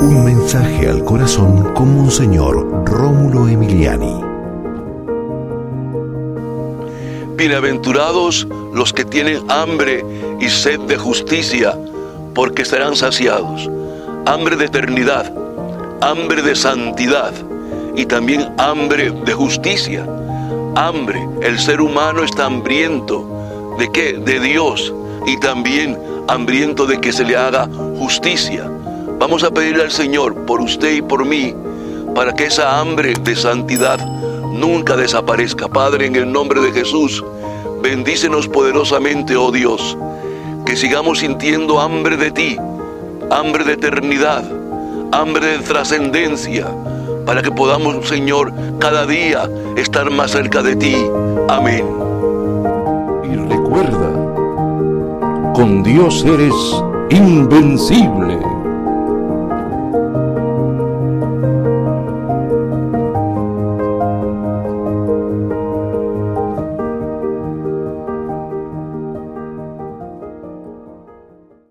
Un mensaje al corazón con Monseñor Rómulo Emiliani. Bienaventurados los que tienen hambre y sed de justicia, porque serán saciados. Hambre de eternidad, hambre de santidad y también hambre de justicia. Hambre, el ser humano está hambriento de qué? De Dios y también hambriento de que se le haga justicia. Vamos a pedirle al Señor por usted y por mí para que esa hambre de santidad nunca desaparezca. Padre, en el nombre de Jesús, bendícenos poderosamente, oh Dios, que sigamos sintiendo hambre de ti, hambre de eternidad, hambre de trascendencia, para que podamos, Señor, cada día estar más cerca de ti. Amén. Y recuerda, con Dios eres invencible.